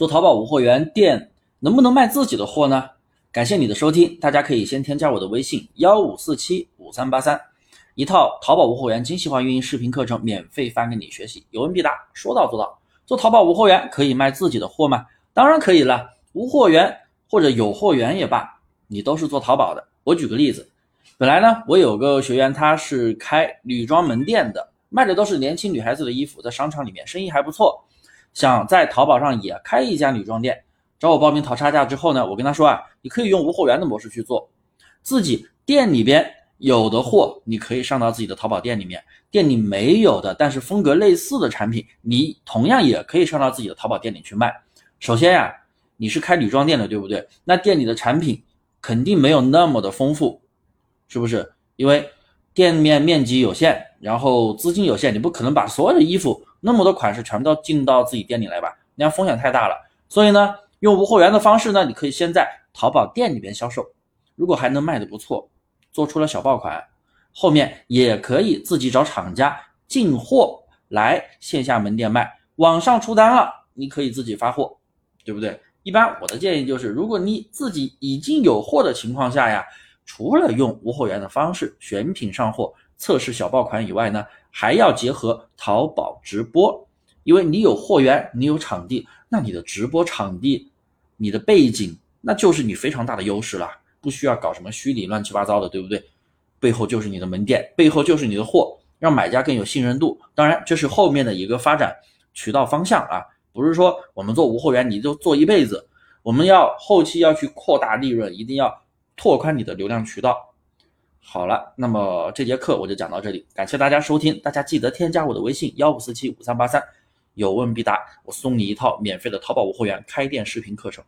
做淘宝无货源店能不能卖自己的货呢？感谢你的收听，大家可以先添加我的微信幺五四七五三八三，一套淘宝无货源精细化运营视频课程免费发给你学习，有问必答，说到做到。做淘宝无货源可以卖自己的货吗？当然可以了，无货源或者有货源也罢，你都是做淘宝的。我举个例子，本来呢，我有个学员他是开女装门店的，卖的都是年轻女孩子的衣服，在商场里面生意还不错。想在淘宝上也开一家女装店，找我报名淘差价之后呢，我跟他说啊，你可以用无货源的模式去做，自己店里边有的货，你可以上到自己的淘宝店里面，店里没有的，但是风格类似的产品，你同样也可以上到自己的淘宝店里去卖。首先呀，你是开女装店的，对不对？那店里的产品肯定没有那么的丰富，是不是？因为店面面积有限，然后资金有限，你不可能把所有的衣服。那么多款式全部都进到自己店里来吧，那样风险太大了。所以呢，用无货源的方式呢，你可以先在淘宝店里边销售，如果还能卖的不错，做出了小爆款，后面也可以自己找厂家进货来线下门店卖，网上出单了，你可以自己发货，对不对？一般我的建议就是，如果你自己已经有货的情况下呀，除了用无货源的方式选品上货。测试小爆款以外呢，还要结合淘宝直播，因为你有货源，你有场地，那你的直播场地，你的背景，那就是你非常大的优势了，不需要搞什么虚拟乱七八糟的，对不对？背后就是你的门店，背后就是你的货，让买家更有信任度。当然，这是后面的一个发展渠道方向啊，不是说我们做无货源你就做一辈子，我们要后期要去扩大利润，一定要拓宽你的流量渠道。好了，那么这节课我就讲到这里，感谢大家收听，大家记得添加我的微信幺五四七五三八三，有问必答，我送你一套免费的淘宝无货源开店视频课程。